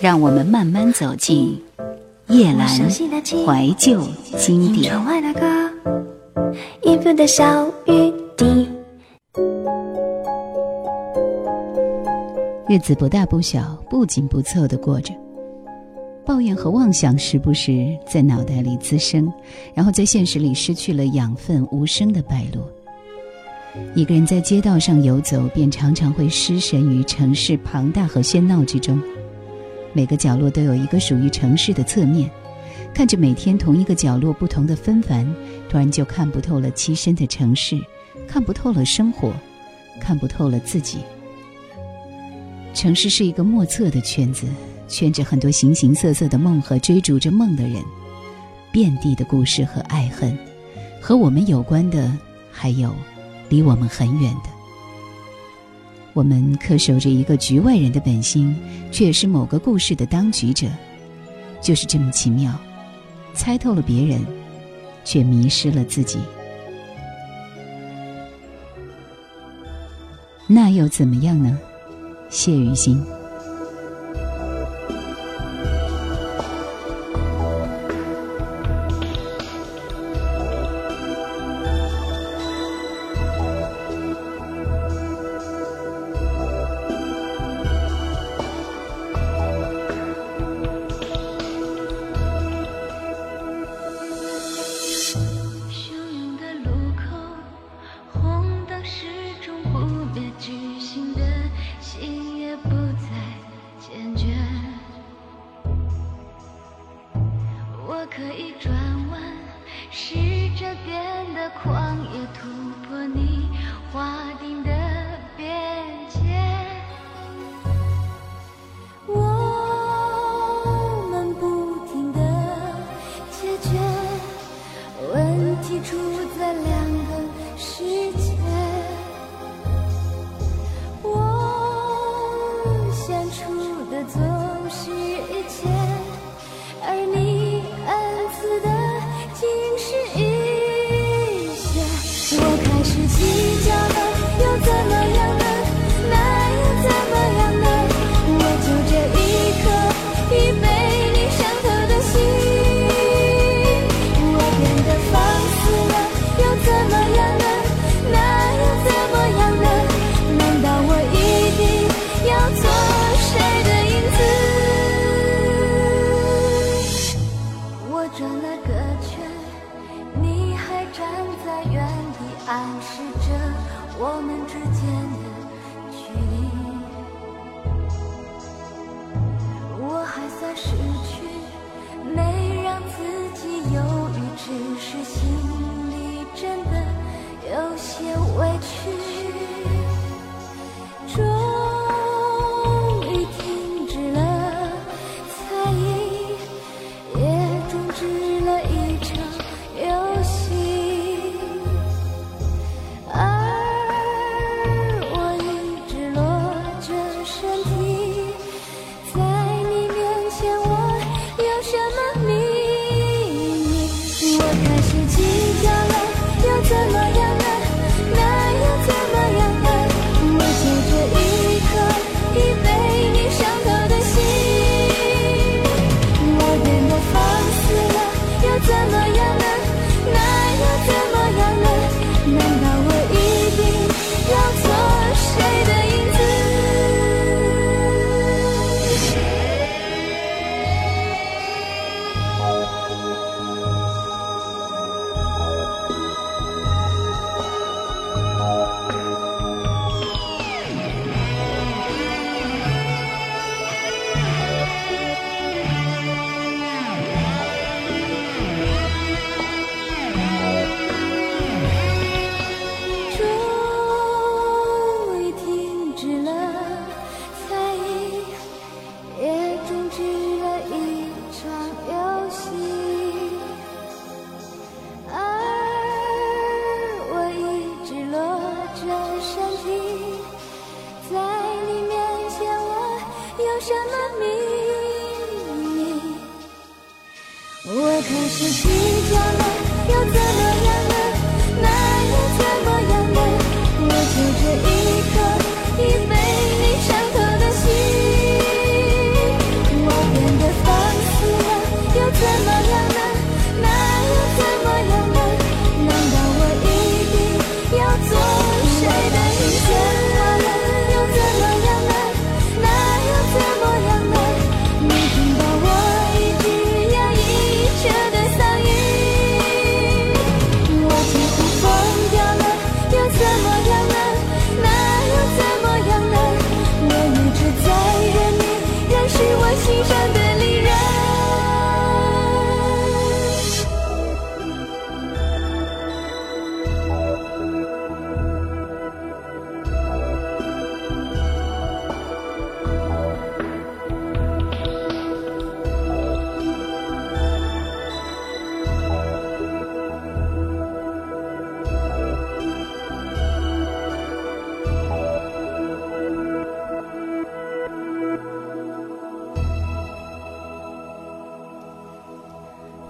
让我们慢慢走进叶阑怀旧经典。日子不大不小，不紧不凑的过着，抱怨和妄想时不时在脑袋里滋生，然后在现实里失去了养分，无声的败落。一个人在街道上游走，便常常会失神于城市庞大和喧闹之中。每个角落都有一个属于城市的侧面，看着每天同一个角落不同的纷繁，突然就看不透了栖身的城市，看不透了生活，看不透了自己。城市是一个莫测的圈子，圈着很多形形色色的梦和追逐着梦的人，遍地的故事和爱恨，和我们有关的还有。离我们很远的，我们恪守着一个局外人的本心，却也是某个故事的当局者，就是这么奇妙，猜透了别人，却迷失了自己。那又怎么样呢？谢雨欣。去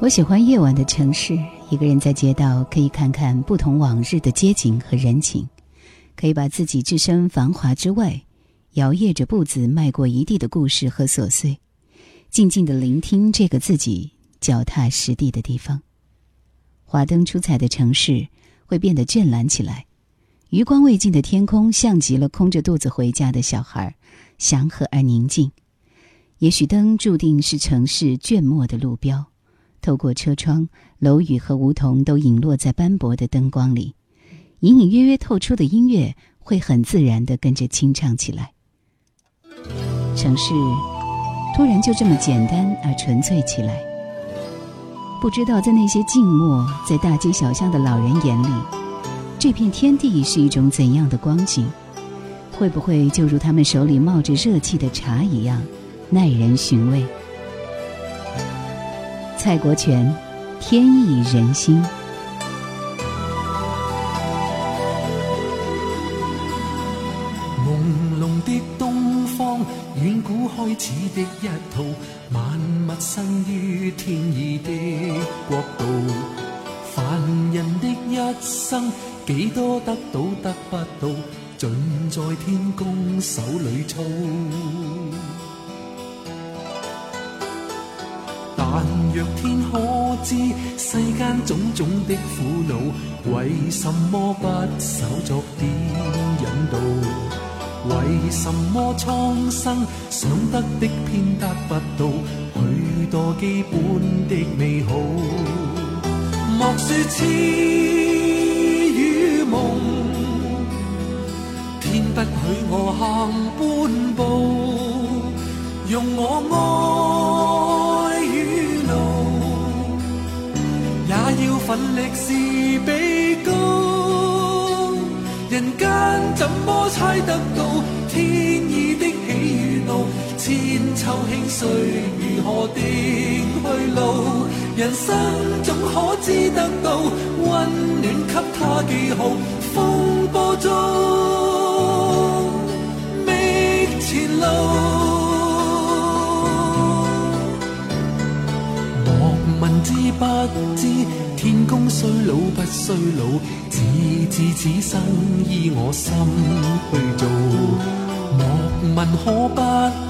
我喜欢夜晚的城市，一个人在街道可以看看不同往日的街景和人情，可以把自己置身繁华之外，摇曳着步子迈过一地的故事和琐碎，静静的聆听这个自己脚踏实地的地方。华灯初彩的城市会变得湛蓝起来，余光未尽的天空像极了空着肚子回家的小孩，祥和而宁静。也许灯注定是城市倦末的路标，透过车窗，楼宇和梧桐都隐落在斑驳的灯光里，隐隐约约透出的音乐会很自然地跟着清唱起来。城市突然就这么简单而纯粹起来。不知道在那些静默在大街小巷的老人眼里，这片天地是一种怎样的光景？会不会就如他们手里冒着热气的茶一样？耐人寻味。蔡国权，天意人心。朦胧的东方，远古开始的一套，万物生于天意的国度。凡人的一生，几多得到得不到，尽在天公手里操。天可知世间种种的苦恼，为什么不手作点引导？为什么苍生想得的偏得不到许多基本的美好？莫说痴与梦，天不许我行半步，用我要。奋力是比高，人间怎么猜得到天意的喜与怒？千秋兴衰如何定去路？人生总可知得到温暖，给他记号。风波中觅前路，莫问知不知。功虽老不衰老，只知此生依我心去做。莫问可不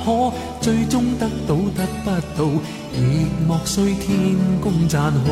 可，最终得到得不到，亦莫需天公赞好。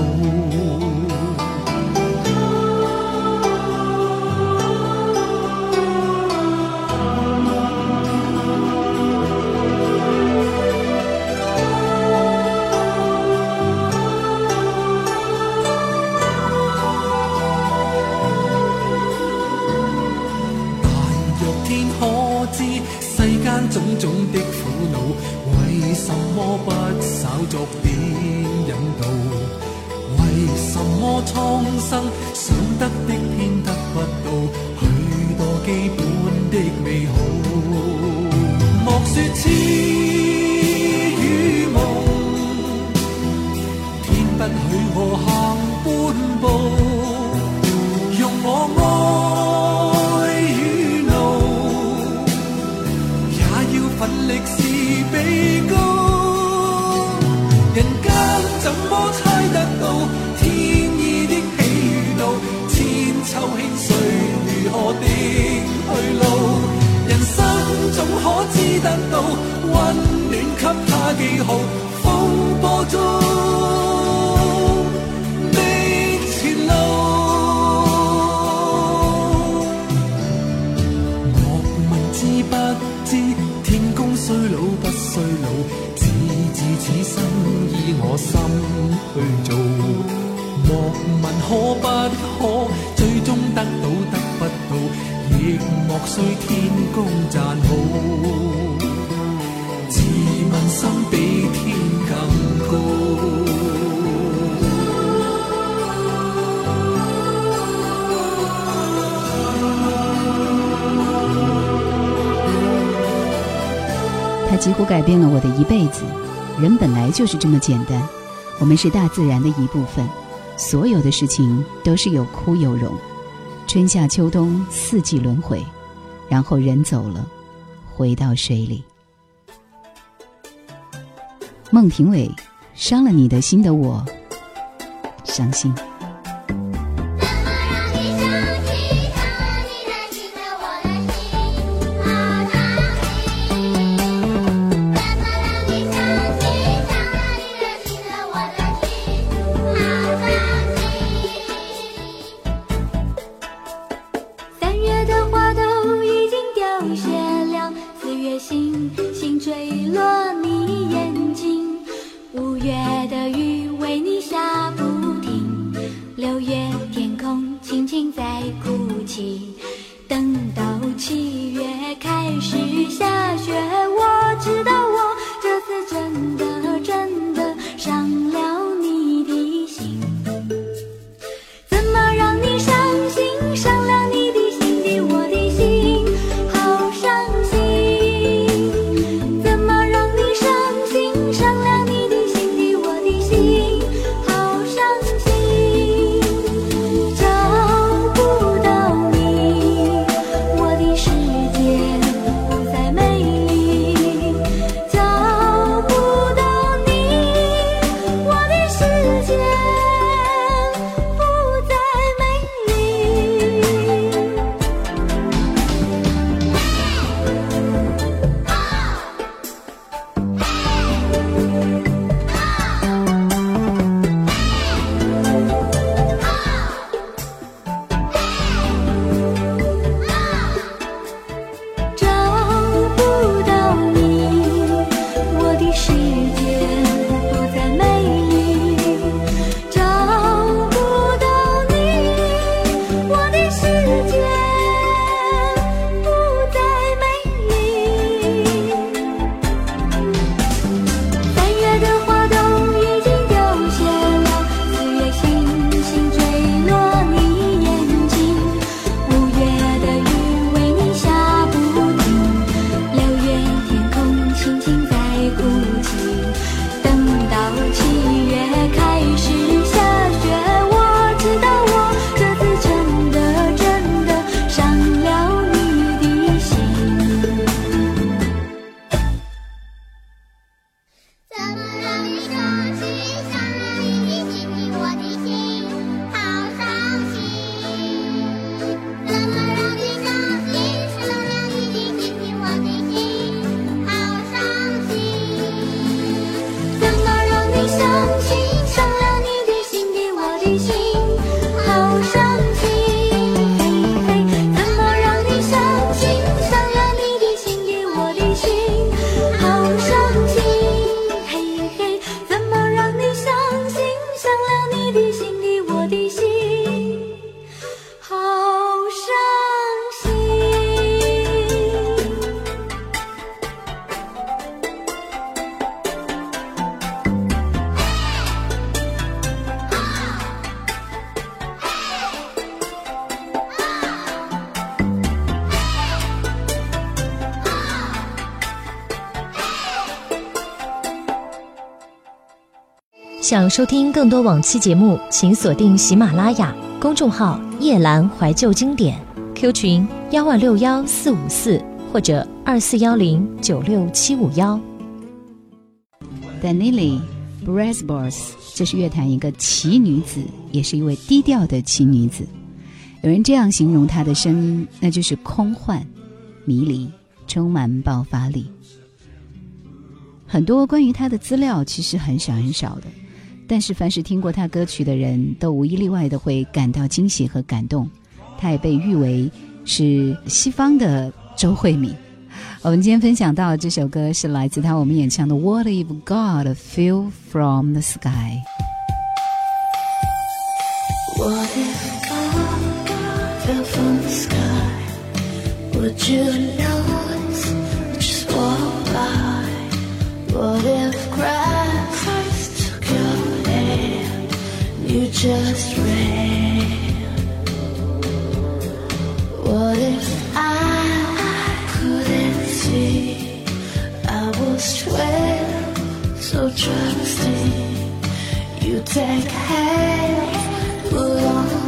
风波中的前路莫问知不知天公衰老不衰老只知此生依我心去做。莫问可不可最终得到得不到亦莫须天公赞好。心比天更高。他几乎改变了我的一辈子。人本来就是这么简单，我们是大自然的一部分，所有的事情都是有枯有荣，春夏秋冬四季轮回，然后人走了，回到水里。孟庭苇伤了你的心的我伤心想收听更多往期节目，请锁定喜马拉雅公众号“夜阑怀旧经典 ”，Q 群幺二六幺四五四或者二四幺零九六七五幺。Danili Brazbos，这是乐坛一个奇女子，也是一位低调的奇女子。有人这样形容她的声音，那就是空幻、迷离，充满爆发力。很多关于她的资料其实很少很少的。但是，凡是听过他歌曲的人都无一例外的会感到惊喜和感动。他也被誉为是西方的周慧敏。我们今天分享到这首歌是来自他我们演唱的《What If God Fell From the Sky》。What if God fell from the sky? You just ran. What if I couldn't see? I was twelve, so trusting. You take hands, put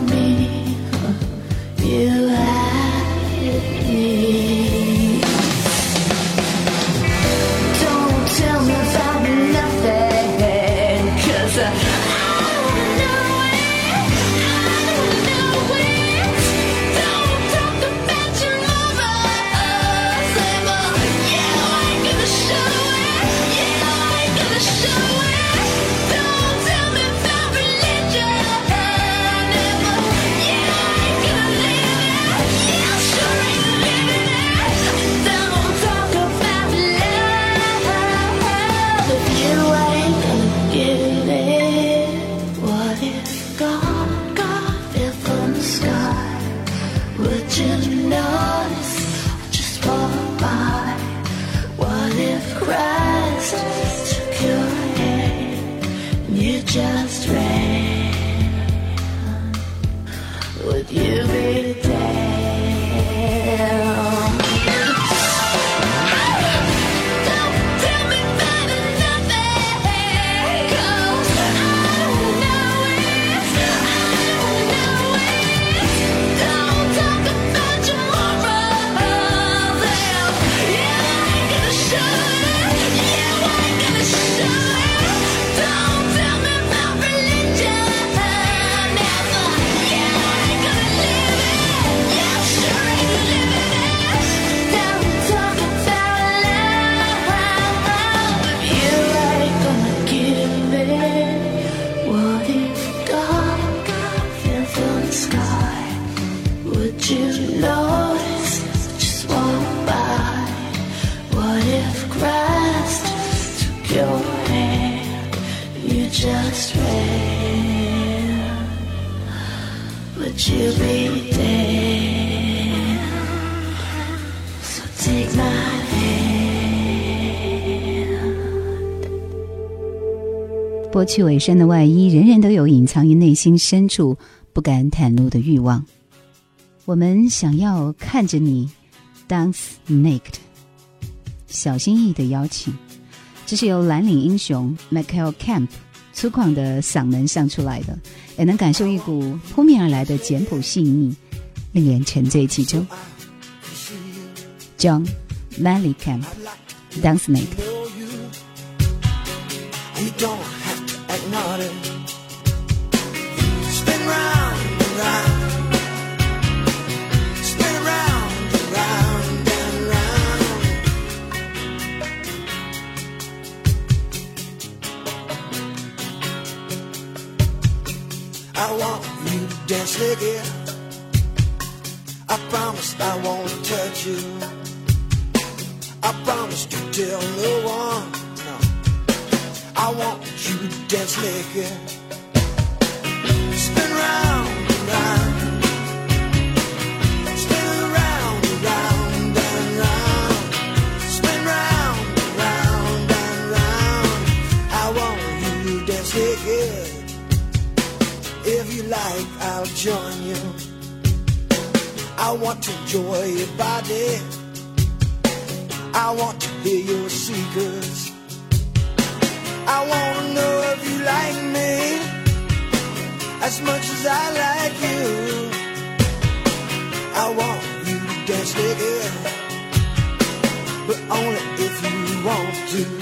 Would you be Would you be there? So take my hand. 剥去伪善的外衣，人人都有隐藏于内心深处不敢袒露的欲望。我们想要看着你 dance naked，小心翼翼的邀请。这是由蓝领英雄 Michael Camp 粗犷的嗓门唱出来的，也能感受一股扑面而来的简朴细腻，令人沉醉其中。John m a l l y c a m p dance naked。know you. You don't have to act naughty. Spin round and round. I want you to dance again. I promise I won't touch you. I promise to tell no one. No. I want you to dance like, I'll join you. I want to enjoy your body. I want to hear your secrets. I want to know if you like me as much as I like you. I want you to dance naked, but only if you want to.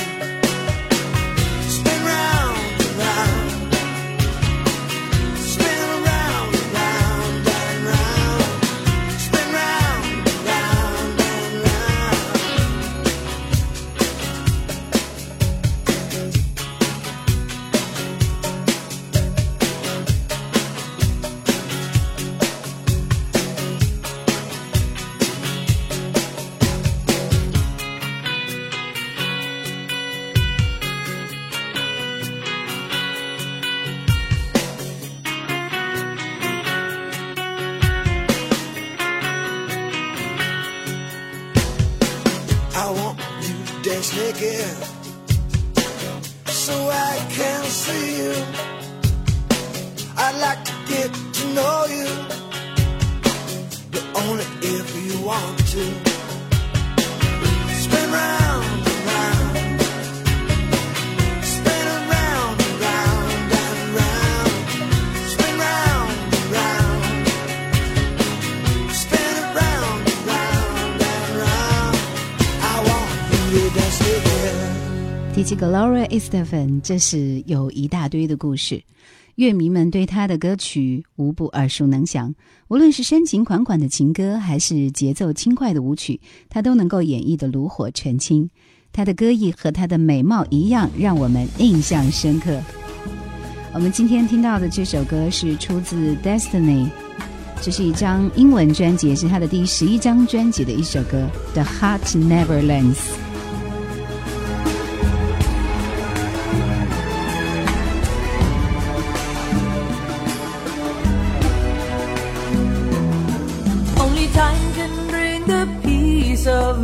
提起 Gloria Estefan，这是有一大堆的故事，乐迷们对她的歌曲无不耳熟能详。无论是深情款款的情歌，还是节奏轻快的舞曲，她都能够演绎的炉火纯青。她的歌艺和她的美貌一样，让我们印象深刻。我们今天听到的这首歌是出自 Destiny，这是一张英文专辑，也是她的第十一张专辑的一首歌，《The Heart Never Learns》。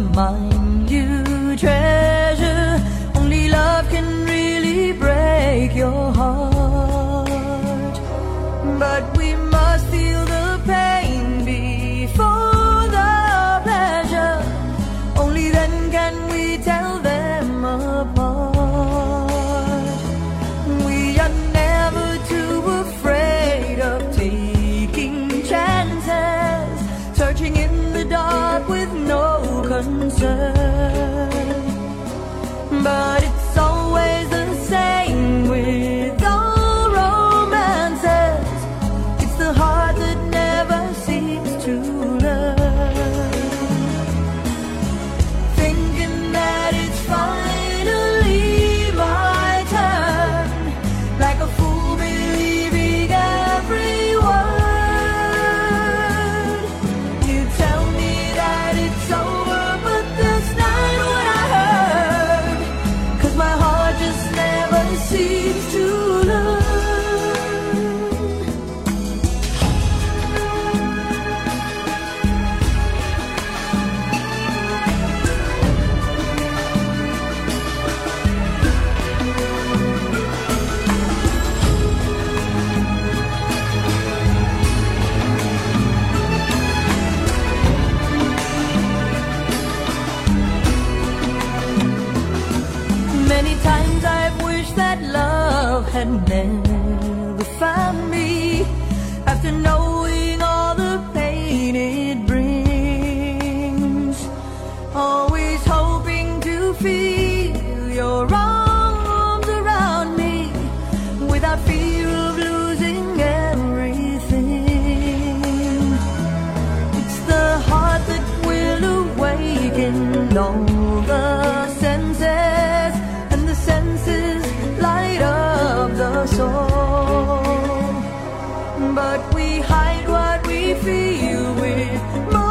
Mind But we hide what we feel with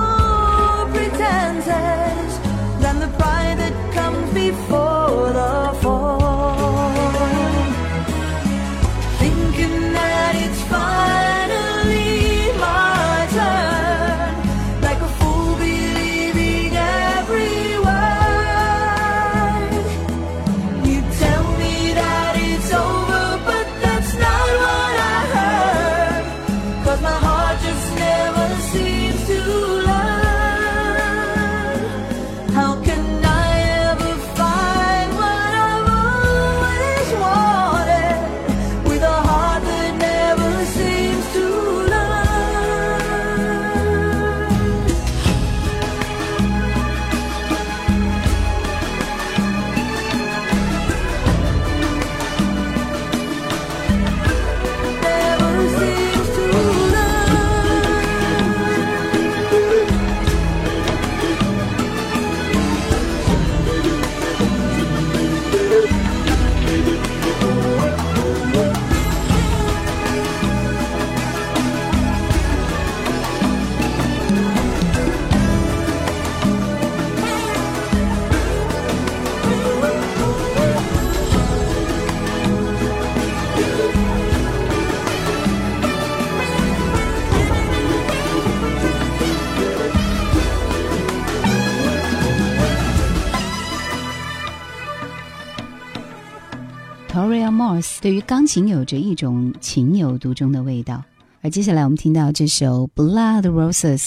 对于钢琴有着一种情有独钟的味道，而接下来我们听到这首《Blood Roses》，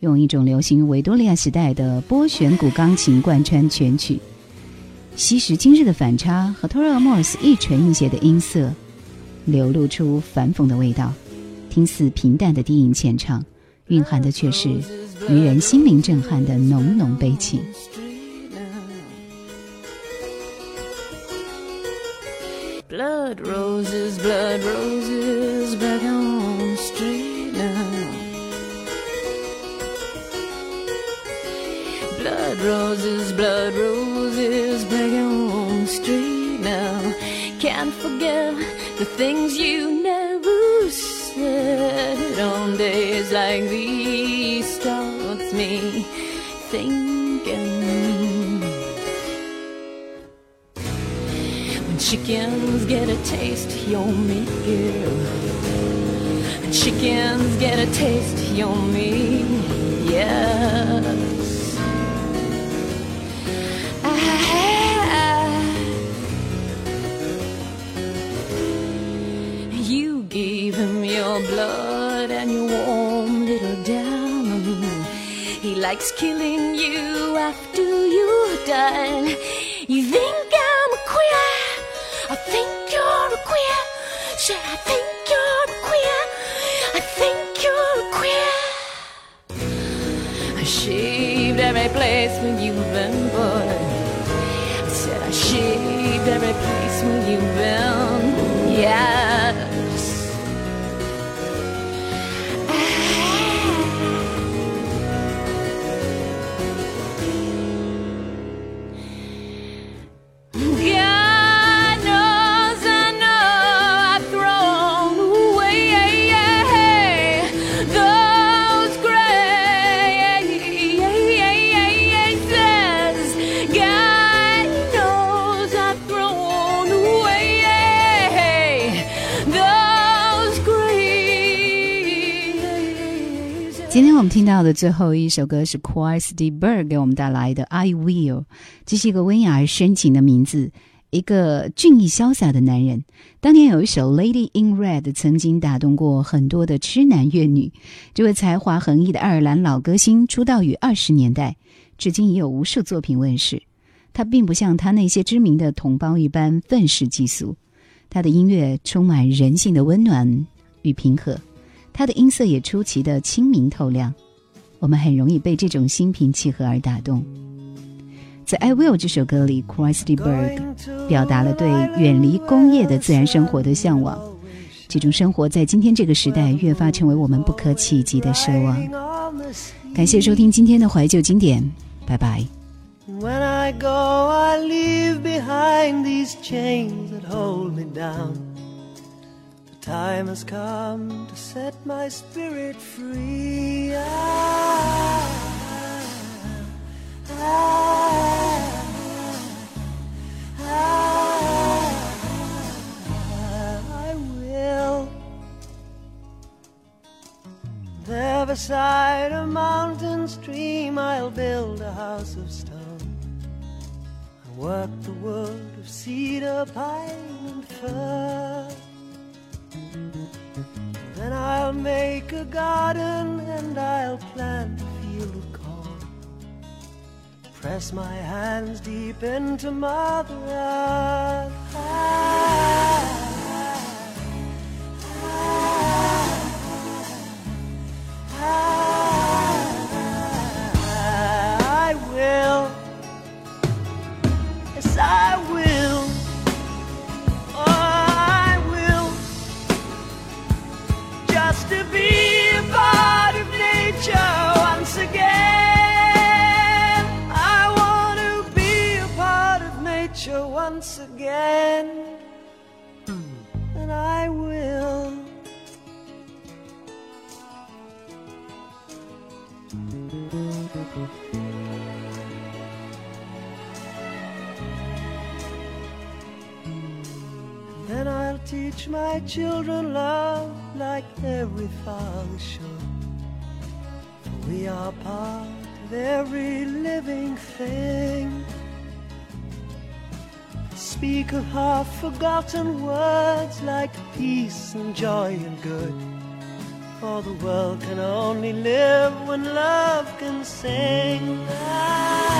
用一种流行维多利亚时代的拨弦鼓钢琴贯穿全曲，昔时今日的反差和 Toria Morse 一沉一斜的音色，流露出反讽的味道，听似平淡的低吟浅唱，蕴含的却是于人心灵震撼的浓浓悲情。Blood roses, blood roses, back on the street now. Blood roses, blood roses, back on the street now. Can't forget the things you never said on days like these. Starts me thinking. Chickens get a taste, you're me, girl. When chickens get a taste, you're me, yes. Ah, you gave him your blood and your warm little diamond. He likes killing you after you died. You think 今天我们听到的最后一首歌是 Quais de Berg 给我们带来的《I Will》，这是一个温雅而深情的名字，一个俊逸潇洒的男人。当年有一首《Lady in Red》曾经打动过很多的痴男怨女。这位才华横溢的爱尔兰老歌星出道于二十年代，至今已有无数作品问世。他并不像他那些知名的同胞一般愤世嫉俗，他的音乐充满人性的温暖与平和，他的音色也出奇的清明透亮，我们很容易被这种心平气和而打动。在《I Will》这首歌里 c h r i s t y Berg 表达了对远离工业的自然生活的向往。这种生活在今天这个时代越发成为我们不可企及的奢望。感谢收听今天的怀旧经典，拜拜。When I go, I leave behind these chains that hold me down. Time has come to set my spirit free. I, I, I will. There beside a mountain stream I'll build a house of stone and work the wood of cedar, pine and fir. Then I'll make a garden and I'll plant a field of corn. Press my hands deep into Mother Earth. Children love like every father should. For we are part of every living thing. Speak of half forgotten words like peace and joy and good. For the world can only live when love can sing. Ah.